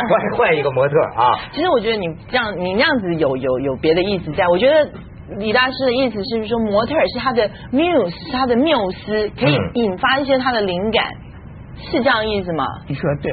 换换一个模特啊。其实我觉得你这样，你那样子有有有别的意思在。我觉得李大师的意思是不是说，模特是他的 muse，是他的缪斯，可以嗯引发一些他的灵感，是这样意思吗？你说的对，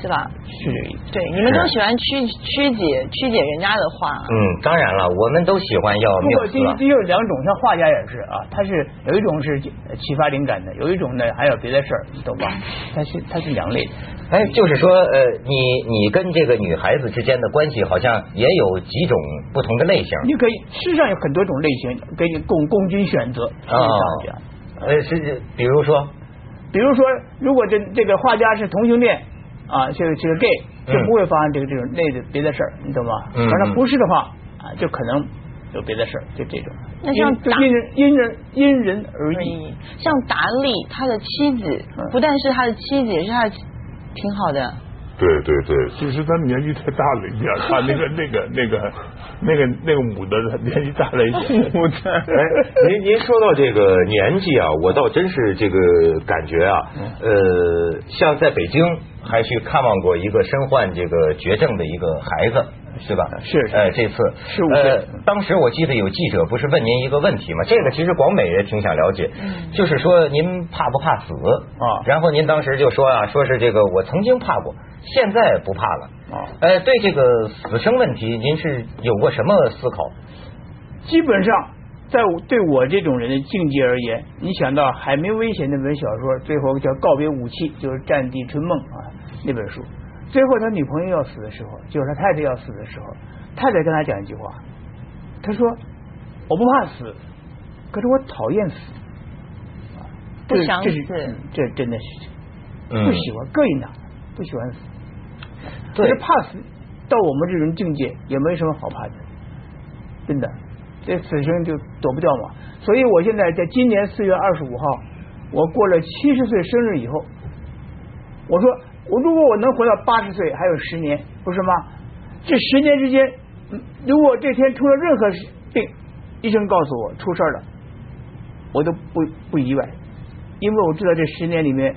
是吧？是。对，你们都喜欢曲曲解曲解人家的话。嗯，当然了，我们都喜欢要不过这缪斯啊。这有两种，像画家也是啊，他是有一种是呃启发灵感的，有一种呢还有别的事儿，你懂吧？他是他是两类。哎，就是说，呃，你你跟这个女孩子之间的关系，好像也有几种不同的类型。你可以，事实上有很多种类型给你供供君选择。是这样讲。呃，是比如说，比如说，如果这这个画家是同性恋啊，是这个 gay，就嗯不会发生这个这种类的别的事儿，你懂吗？嗯反正不是的话啊，就可能有别的事儿，就这种。那像达因因人因人因人而异。嗯，像达利，他的妻子嗯不但是他的妻子，也是他的挺好的。对对对，其实他年纪太大了一点，他那个那个那个那个那个母的年纪大了一点。母的，哎，您您说到这个年纪啊，我倒真是这个感觉啊，呃，像在北京还去看望过一个身患这个绝症的一个孩子，是吧？是是。呃，这次。15岁呃，当时我记得有记者不是问您一个问题吗？这个其实广美也挺想了解，就是说您怕不怕死？啊。然后您当时就说啊，说是这个我曾经怕过，现在不怕了。啊呃，对这个死生问题，您是有过什么思考？基本上，在我对我这种人的境界而言，你想到海明威写那本小说，最后叫《告别武器》，就是《战地春梦》啊那本书。最后他女朋友要死的时候，就是他太太要死的时候，太太跟他讲一句话，他说：“我不怕死，可是我讨厌死。”啊，不想这这是死嗯这真的是嗯不喜欢膈应他，不喜欢死。对可是怕死，到我们这种境界也没什么好怕的，真的，这死生就躲不掉嘛。所以我现在在今年四月二十五号，我过了七十岁生日以后，我说我如果我能活到八十岁，还有十年，不是吗？这十年之间，如果这天出了任何病，医生告诉我出事了，我都不不意外，因为我知道这十年里面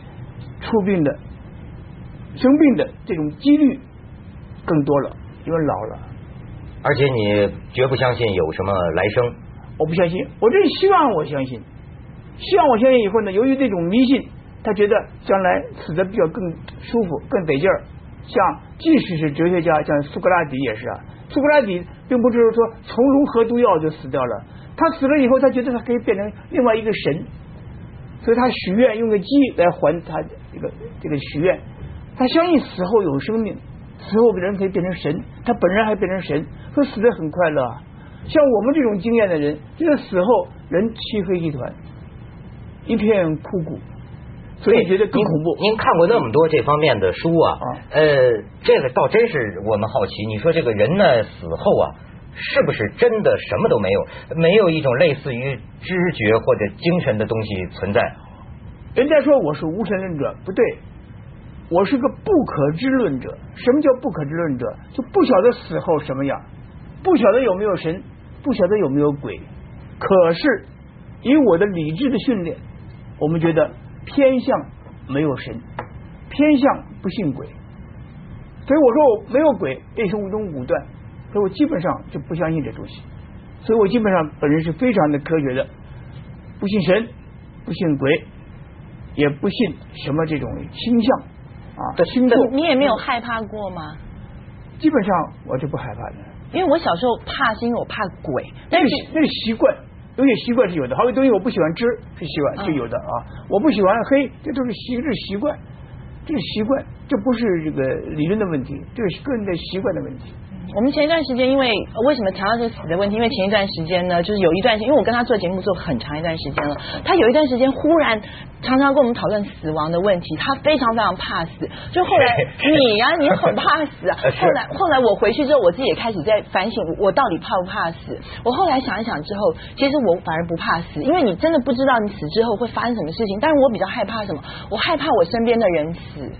出病的、生病的这种几率更多了，因为老了。而且你绝不相信有什么来生。我不相信，我真是希望我相信，希望我相信以后呢，由于这种迷信，他觉得将来死的比较更舒服、更得劲儿。像即使是哲学家，像苏格拉底也是啊，苏格拉底并不是说从容喝毒药就死掉了，他死了以后，他觉得他可以变成另外一个神，所以他许愿用个鸡来还他这个这个许愿，他相信死后有生命，死后人可以变成神，他本人还变成神，说死的很快乐啊。像我们这种经验的人，觉得死后人漆黑一团，一片枯骨，所以觉得更恐怖。您看过那么多这方面的书啊？啊呃，这个倒真是我们好奇。你说这个人呢，死后啊，是不是真的什么都没有？没有一种类似于知觉或者精神的东西存在？人家说我是无神论者，不对，我是个不可知论者。什么叫不可知论者？就不晓得死后什么样，不晓得有没有神，不晓得有没有鬼。可是以我的理智的训练，我们觉得偏向没有神，偏向不信鬼。所以我说我没有鬼，这是一种武断，所以我基本上就不相信这东西。所以我基本上本人是非常的科学的，不信神，不信鬼，也不信什么这种倾向啊的新的。你也没有害怕过吗？基本上我就不害怕的，因为我小时候怕是因为我怕鬼，但是那是习惯，有些习惯是有的，好多东西我不喜欢吃是习惯嗯是有的啊，我不喜欢黑，这都是习这是习惯，这是习惯，这不是这个理论的问题，这是个人的习惯的问题。我们前一段时间，因为呃为什么谈到这个死的问题？因为前一段时间呢，就是有一段时间，因为我跟他做节目做很长一段时间了，他有一段时间忽然常常跟我们讨论死亡的问题，他非常非常怕死。就后来 你呀、你很怕死啊。后来后来我回去之后，我自己也开始在反省，我到底怕不怕死？我后来想一想之后，其实我反而不怕死，因为你真的不知道你死之后会发生什么事情。但是我比较害怕什么？我害怕我身边的人死。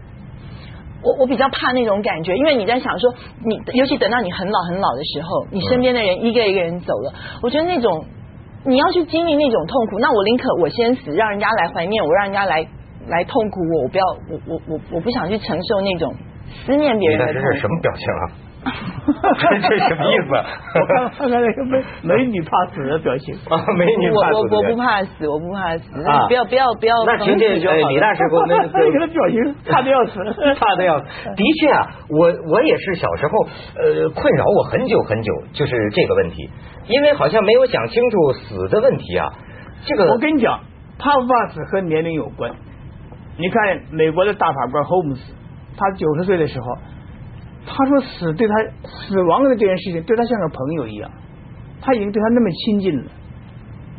我我比较怕那种感觉，因为你在想说，你尤其等到你很老很老的时候，你身边的人一个一个人走了，我觉得那种你要去经历那种痛苦，那我宁可我先死，让人家来怀念我，让人家来来痛苦我，我不要我我我我不想去承受那种思念别人的这是什么表情啊？这什么意思？我看看看那个美美 女怕死的表情。啊，美女我怕死我我的不怕死，我不怕死，啊不要不要不要那请这等死就李大师给我们那个表情怕的要死，怕的要死。的确啊，我我也是小时候呃困扰我很久很久，就是这个问题，因为好像没有想清楚死的问题啊。这个我跟你讲，怕不怕死和年龄有关。你看美国的大法官 Holmes，他九十岁的时候，他说死对他死亡的这件事情对他像个朋友一样，他已经对他那么亲近了，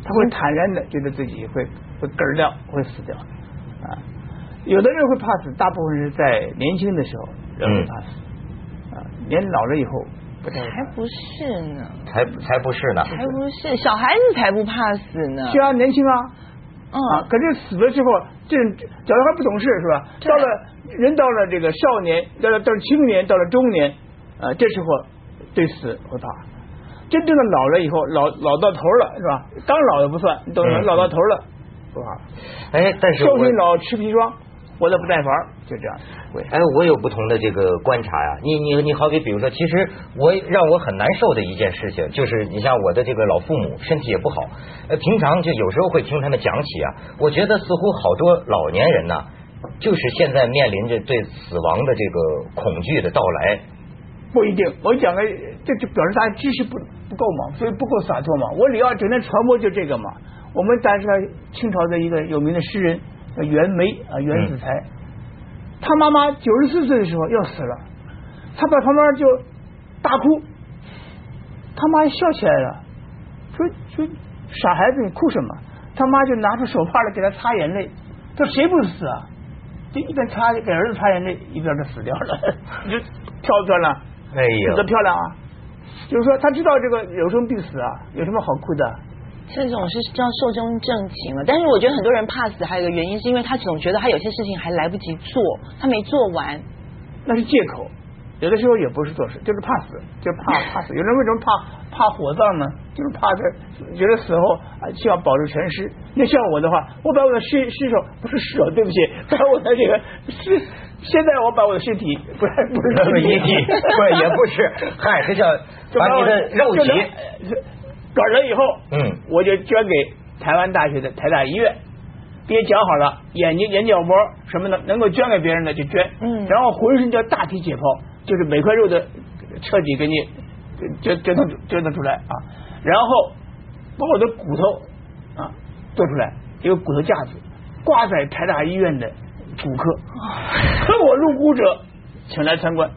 他会坦然的觉得自己会会嗝儿掉，会死掉啊。有的人会怕死，大部分是在年轻的时候人会怕死啊，年老了以后不。才不是呢，才才不是呢。才不是，小孩子才不怕死呢。是啊，年轻啊，嗯啊，可是死了之后，这小孩不懂事是吧？到了人到了这个少年，到了到了青年，到了中年，啊，这时候对死不怕。真正的老了以后，老老到头了是吧？刚老的不算，你懂吗？嗯老到头了不怕。哎，但是少年老吃砒霜，活得不耐烦，就这样会。哎，我有不同的这个观察呀、你你你好比比如说，其实我让我很难受的一件事情，就是你像我的这个老父母身体也不好，呃，平常就有时候会听他们讲起啊，我觉得似乎好多老年人呐、就是现在面临着对死亡的这个恐惧的到来。不一定，我讲的这就表示大家知识不不够嘛，所以不够洒脱嘛。我李奥整天传播就这个嘛。我们当时清朝的一个有名的诗人叫袁枚啊，袁子才，他妈妈九十四岁的时候要死了，他在旁边就大哭，他妈笑起来了，说说傻孩子你哭什么？他妈就拿出手帕来给他擦眼泪，他说谁不死啊？就一边擦给儿子擦眼泪，一边就死掉了，你就漂不漂亮？哎呀死的漂亮啊！就是说他知道这个有生必死啊，有什么好哭的？这种是叫寿终正寝了。但是我觉得很多人怕死，还有一个原因是因为他总觉得他有些事情还来不及做，他没做完。那是借口，有的时候也不是做事，就是怕死，就怕 怕死。有人为什么怕怕火葬呢？就是怕这觉得死后啊希望保住全尸。那像我的话，我把我的尸尸首不是尸首，对不起，把我的这个尸，现在我把我的尸体不是不是那么遗体不是 也不是，嗨，这叫把你的肉体，转了以后，嗯。我就捐给台湾大学的台大医院，别讲好了，眼睛、眼角膜什么的，能够捐给别人的就捐，嗯。然后浑身叫大体解剖，就是每块肉的彻底给你捐捐腾捐腾出来啊，然后把我的骨头啊做出来，一个骨头架子挂在台大医院的骨科，和我入骨者请来参观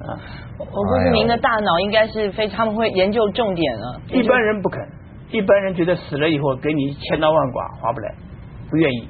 啊。我估计您的大脑应该是非他们会研究重点啊。一般人不肯，一般人觉得死了以后给你千刀万剐划不来，不愿意。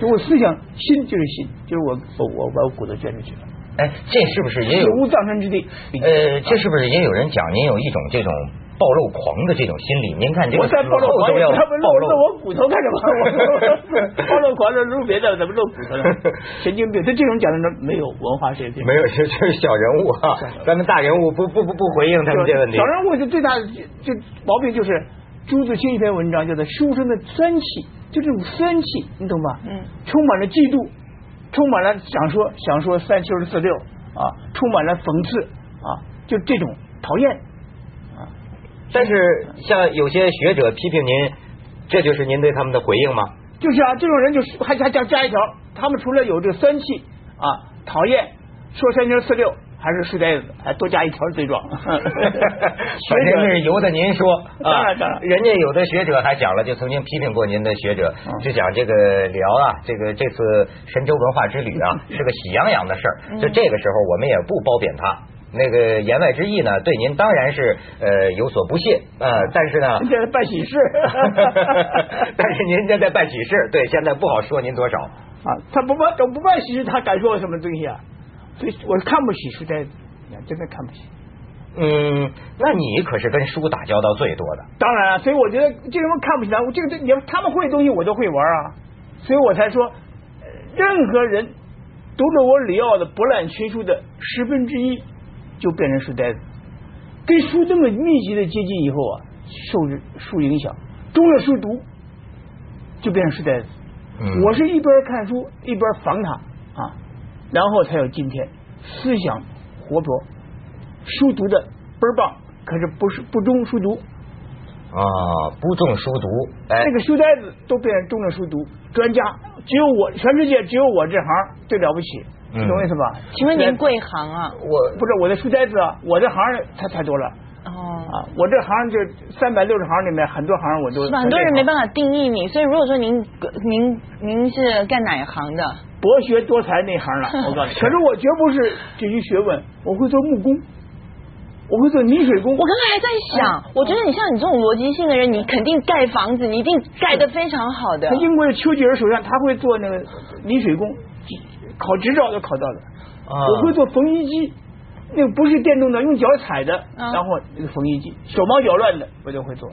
就我思想心就是心，就是我我我把我骨头捐出去了，哎，这是不是也有死无葬身之地。呃，这是不是也有人讲您有一种这种暴露狂的这种心理？您看这个我在暴露狂，他们暴露露我骨头干什么？我 暴露狂的，露别的怎么露骨头呢？神经病！他这种讲的人没有文化水平，没有，这这是小人物啊，咱们大人物不不不不回应他们这问题小。人物就最大的就毛病就是朱自清一篇文章叫做“书生的酸气”，就这种酸气，你懂吧？嗯，充满了嫉妒，充满了想说想说三七二十四六啊，充满了讽刺啊，就这种讨厌啊。但是像有些学者批评您，这就是您对他们的回应吗？就是啊，这种人就是还还加加一条，他们除了有这个酸气啊，讨厌说三七四六，还是书呆子，还多加一条罪状。反正是由得您说啊人家有的学者还讲了，就曾经批评过您的学者，嗯就讲这个辽啊，这个这次神州文化之旅啊，是个喜洋洋的事儿。就这个时候，我们也不褒贬他。那个言外之意呢，对您当然是呃有所不屑，呃，但是呢，人家在办喜事 但是您现在办喜事，对，现在不好说您多少。啊，他不办不办喜事，他敢说我什么东西啊？所以我看不起书呆子，真的看不起。嗯，那你可是跟书打交道最多的。当然啊，所以我觉得这种人看不起他，我这个你他们会的东西我都会玩啊，所以我才说，呃任何人读了我里奥的博览群书的十分之一，就变成书呆子。跟书这么密集的接近以后啊，受着书影响，中了书读，就变成书呆子。嗯我是一边看书一边防他啊，然后才有今天。思想活泼，书读的倍儿棒，可是不是不中书读。啊，不中书读，哎那，个书呆子都变成中了书读专家，只有我全世界只有我这行最了不起，嗯你懂我意思吧？请问您贵行啊？我不是我的书呆子啊，我这行太太多了哦。啊！我这行就三百六十行里面很多行我都是吧？很多人没办法法定义你，所以如果说您您您是干哪一行的？博学多才那行了，我告诉你。可是我绝不是这些学问，我会做木工，我会做泥水工。我刚才还在想，我觉得你像你这种逻辑性的人，你肯定盖房子，你一定盖得非常好的他。英国的丘吉尔首相，他会做那个泥水工，考执照都考到了。啊我会做缝衣机，那个不是电动的，用脚踩的，啊然后那个缝衣机手忙脚乱的，我就会做。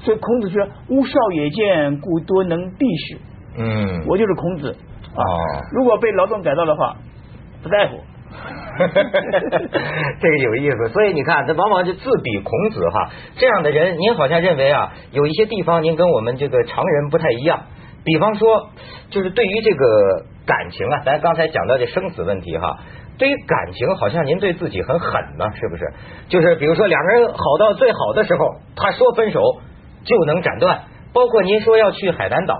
所以孔子说：“吾少也见，故多能避事。嗯，我就是孔子啊哦。如果被劳动改造的话，不在乎。这个有意思，所以你看，这往往就自比孔子哈，这样的人，您好像认为啊，有一些地方您跟我们这个常人不太一样。比方说，就是对于这个感情啊，咱刚才讲到这生死问题哈，对于感情，好像您对自己很狠呢，是不是？就是比如说两个人好到最好的时候，他说分手就能斩断，包括您说要去海南岛。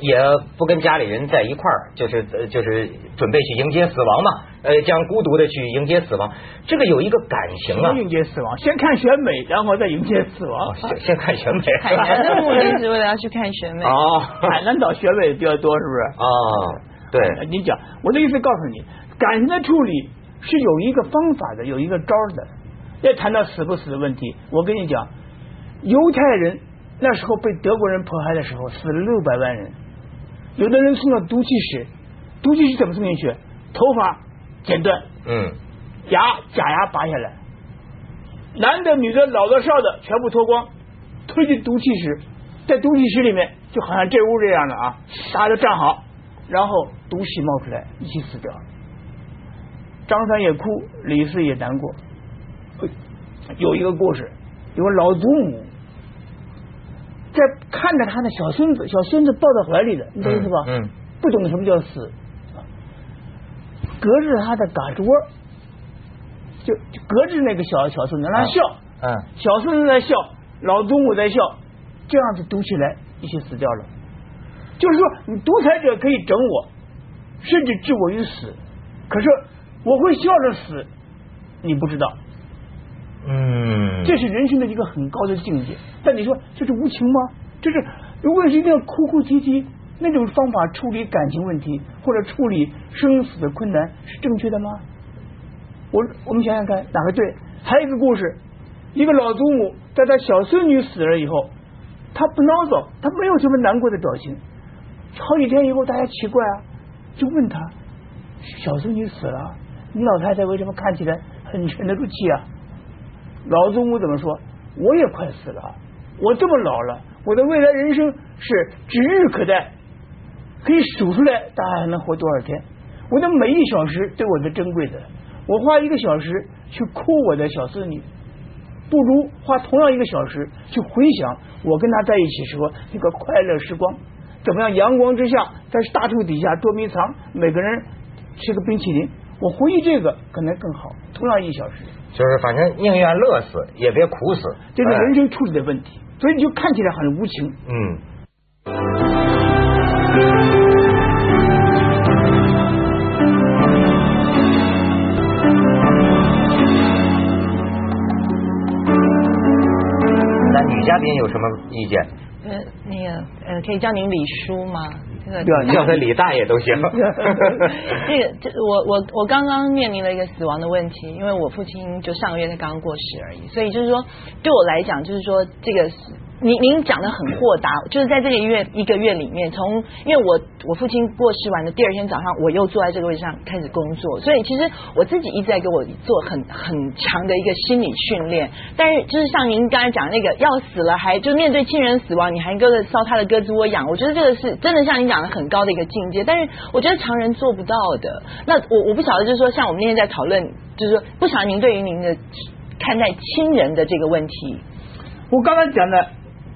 也不跟家里人在一块儿，就是呃就是准备去迎接死亡嘛，呃，将孤独的去迎接死亡，这个有一个感情啊。迎接死亡，先看选美，然后再迎接死亡。哦先先看选美。海南的目的是为了要去看选美。哦海南岛选美比较多，是不是？哦，对，你讲，我的意思告诉你，感情的处理是有一个方法的，有一个招儿的。要谈到死不死的问题，我跟你讲，犹太人那时候被德国人迫害的时候，死了六百万人，有的人送到毒气室，毒气室怎么送进去？头发剪断，嗯牙假牙拔下来，男的、女的、老的、少的全部脱光，推进毒气室，在毒气室里面就好像这屋这样的啊，大家都站好，然后毒气冒出来，一起死掉。张三也哭，李四也难过。有一个故事，有个老祖母在看着他的小孙子，小孙子抱在怀里的，你懂意思吧？嗯嗯不懂什么叫死，隔着他的嘎吱窝，就就隔着那个小小孙子让他笑，嗯小孙子在笑，老祖母在笑，这样子读起来一起死掉了。就是说，你独裁者可以整我，甚至置我于死，可是我会笑着死，你不知道，嗯，这是人生的一个很高的境界。但你说这是无情吗？这是如果是一定要哭哭啼啼那种方法处理感情问题或者处理生死的困难是正确的吗？我我们想想看哪个对？还有一个故事，一个老祖母在她小孙女死了以后，她不孬躁，她没有什么难过的表情。好几天以后，大家奇怪啊，就问他：小孙女死了，你老太太为什么看起来很沉得住气啊？老祖母怎么说？我也快死了，我这么老了，我的未来人生是指日可待，可以数出来大概还能活多少天。我的每一小时对我是珍贵的，我花一个小时去哭我的小孙女，不如花同样一个小时去回想我跟她在一起时候那个快乐时光。怎么样？阳光之下，在大树底下捉迷藏，每个人吃个冰淇淋。我回忆这个可能更好。同样一小时，就是反正宁愿乐死也别苦死，这是哎人生处理的问题，所以你就看起来很无情。嗯。那女嘉宾有什么意见？呃，那个呃，可以叫您李叔吗？这个叫他李大爷都行。这个这我我我刚刚面临了一个死亡的问题，因为我父亲就上个月才刚刚过世而已，所以就是说对我来讲，就是说这个是您您讲的很豁达，就是在这个月一个月里面，从因为我我父亲过世完的第二天早上，我又坐在这个位置上开始工作，所以其实我自己一直在给我做很很强的一个心理训练。但是就是像您刚才讲那个要死了还就面对亲人死亡，你还跟着烧他的鸽子窝养，我觉得这个是真的像您讲的很高的一个境界，但是我觉得常人做不到的。那我我不晓得，就是说像我们那天在讨论，就是说不晓得您对于您的看待亲人的这个问题，我刚才讲的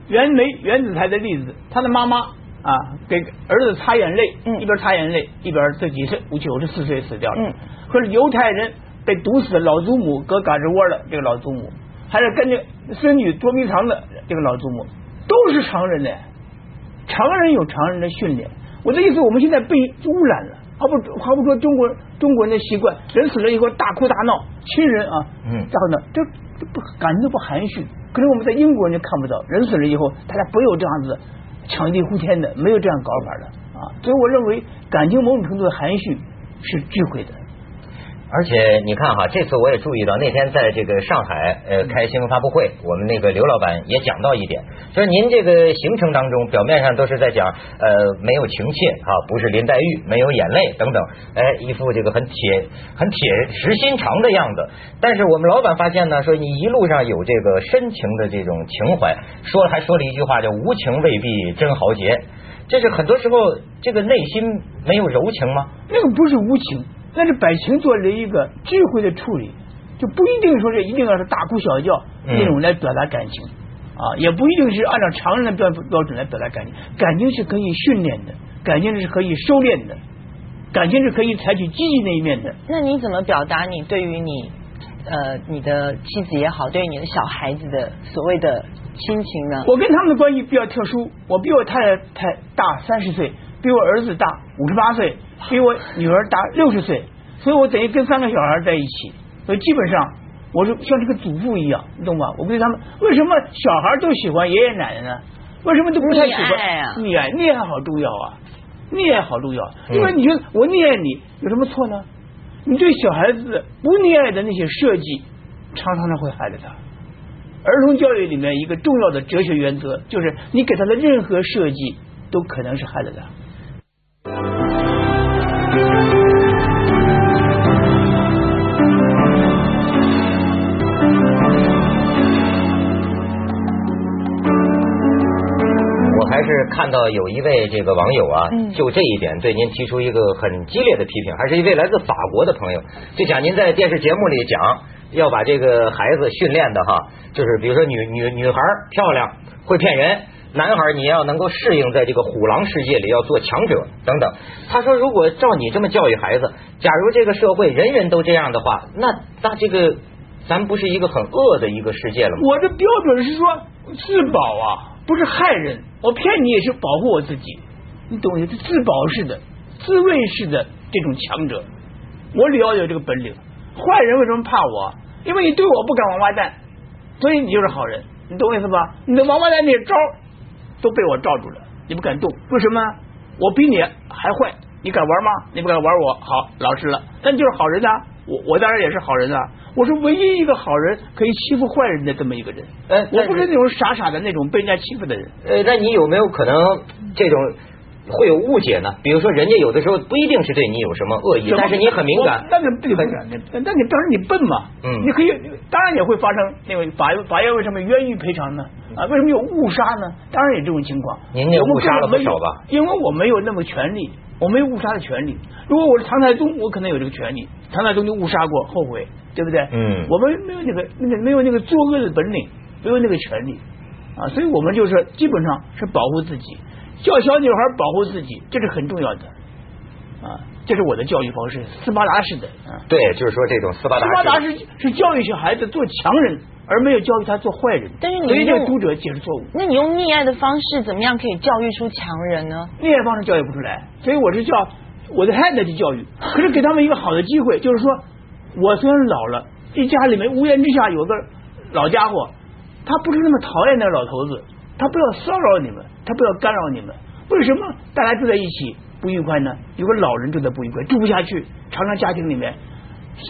袁枚、袁子才的例子，他的妈妈啊啊，给儿子擦眼泪，嗯一边擦眼泪一边自己是九十四岁死掉了。嗯和犹太人被毒死的老祖母搁嘎吱窝的这个老祖母，还是跟着孙女捉迷藏的这个老祖母，都是常人呢。常人有常人的训练。我的意思，我们现在被污染了。还不毫不说中国中国人的习惯，人死了以后大哭大闹，亲人啊，嗯然后呢，这这不感觉都不含蓄。可能我们在英国人就看不到，人死了以后，大家不有这样子抢地呼天的，没有这样搞法的啊。所以我认为感情某种程度的含蓄是智慧的。而且你看哈，这次我也注意到，那天在这个上海呃开新闻发布会，我们那个刘老板也讲到一点，就是您这个行程当中，表面上都是在讲呃没有情切啊，不是林黛玉，没有眼泪等等，哎，一副这个很铁很铁石心肠的样子。但是我们老板发现呢，说你一路上有这个深情的这种情怀，说还说了一句话叫无情未必真豪杰，这是很多时候这个内心没有柔情吗？那个不是无情，那是百情做了一个智慧的处理，就不一定说是一定要是大哭小叫嗯那种来表达感情啊，也不一定是按照常人的标标准来表达感情。感情是可以训练的，感情是可以收敛的，感情是可以采取积极那一面的。那你怎么表达你对于你呃你的妻子也好，对于你的小孩子的所谓的亲情呢？我跟他们的关系比较特殊，我比我太太大三十岁，比我儿子大五十八岁，比我女儿大六十岁，所以我等于跟三个小孩在一起，所以基本上我是像这个祖父一样，你懂吧？我跟他们为什么小孩都喜欢爷爷奶奶呢？为什么都不太喜欢溺爱啊溺爱，溺爱好重要啊，溺爱好重要，嗯因为你觉得我溺爱你有什么错呢？你对小孩子不溺爱的那些设计，常常的会害了他。儿童教育里面一个重要的哲学原则就是，你给他的任何设计都可能是害了他。看到有一位这个网友啊，嗯就这一点对您提出一个很激烈的批评，还是一位来自法国的朋友，就讲您在电视节目里讲要把这个孩子训练的哈，就是比如说女女女孩漂亮会骗人。男孩，你要能够适应在这个虎狼世界里，要做强者等等。他说，如果照你这么教育孩子，假如这个社会人人都这样的话，那那这个咱不是一个很恶的一个世界了吗？我的标准是说自保啊，不是害人。我骗你也是保护我自己，你懂吗？是自保式的、自卫式的这种强者，我里要有这个本领。坏人为什么怕我？因为你对我不敢王八蛋，所以你就是好人。你懂我意思吧？你的王八蛋那些招都被我罩住了，你不敢动。为什么？我比你还坏，你敢玩吗？你不敢玩我，好老实了，那你就是好人呐、我我当然也是好人啊，我是唯一一个好人可以欺负坏人的这么一个人。呃我不是那种傻傻的那种被人家欺负的人。呃，那你有没有可能这种会有误解呢？比如说，人家有的时候不一定是对你有什么恶意，但是你很敏感我。那个不敏感，那那你当然你笨嘛，嗯你可以当然也会发生那个法法院为什么冤狱赔偿呢？啊，为什么有误杀呢？当然有这种情况。您也我们误杀了根本没有不少吧？因为我没有那么权利，我没有误杀的权利。如果我是唐太宗，我可能有这个权利。唐太宗就误杀过，后悔，对不对？嗯我们没有那个那个没有那个作恶的本领，没有那个权利啊，所以我们就是基本上是保护自己，教小女孩保护自己，这是很重要的啊，这是我的教育方式，斯巴达式的啊。对，就是说这种斯巴达斯巴达。是是教育小孩子做强人，而没有教育他做坏人。但是你所以这个用读者解释错误，那你用溺爱的方式，怎么样可以教育出强人呢？溺爱方式教育不出来，所以我是叫我的太太去教育，可是给他们一个好的机会，就是说我虽然老了，一家里面屋檐之下有个老家伙，他不是那么讨厌那个老头子，他不要骚扰你们，他不要干扰你们，为什么大家住在一起不愉快呢？有个老人住的不愉快，住不下去，常常家庭里面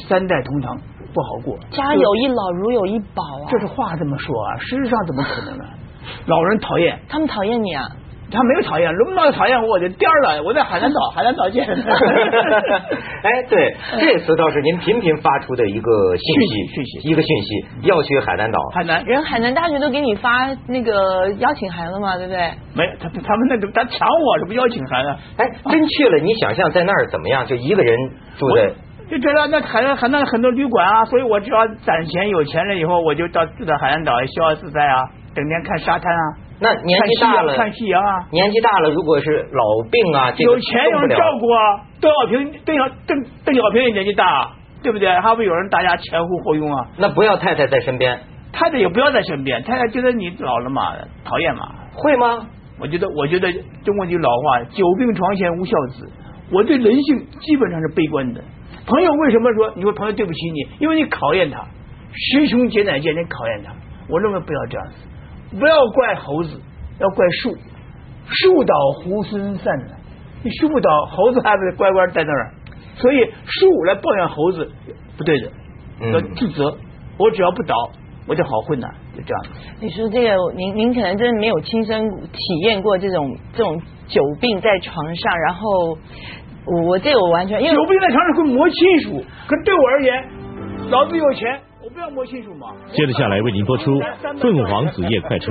三代同堂不好过。家有一老，如有一宝啊！这是话这么说啊，事实上怎么可能呢？老人讨厌，他们讨厌你啊！他没有讨厌，轮不到讨厌我，我就颠儿了。我在海南岛，海南岛见。哎，对，这次倒是您频频发出的一个信息，讯息讯息一个讯息，要去海南岛。海南人海南大学都给你发那个邀请函了嘛，对不对？没有，他他们那个他抢我，这不邀请函啊？哎，真去了，你想象在那儿怎么样？就一个人住在，就觉得那海南海南很多旅馆啊，所以我只要攒钱有钱了以后，我就到住在海南岛，逍遥自在啊，整天看沙滩啊，那年纪大了，看夕阳啊。年纪大了，如果是老病啊，这个有钱有人照顾啊。邓小平、邓小邓邓小平也年纪大，对不对？还会有人大家前呼后拥啊。那不要太太在身边，太太也不要在身边。太太觉得你老了嘛，讨厌嘛。会吗？我觉得，我觉得中国句老话“久病床前无孝子”。我对人性基本上是悲观的。朋友为什么说？你说朋友对不起你，因为你考验他，师兄姐乃见你考验他。我认为不要这样子，不要怪猴子，要怪树。树倒猢狲散呢，你树不倒，猴子还不乖乖在那儿。所以树来抱怨猴子不对的，要自责。我只要不倒。我就好混呐，就这样。你说这个，您您可能真的没有亲身体验过这种这种久病在床上，然后我我这个我完全因为久病在床上会磨亲属，可对我而言，老子有钱。接着下来为您播出《凤凰子夜快车》。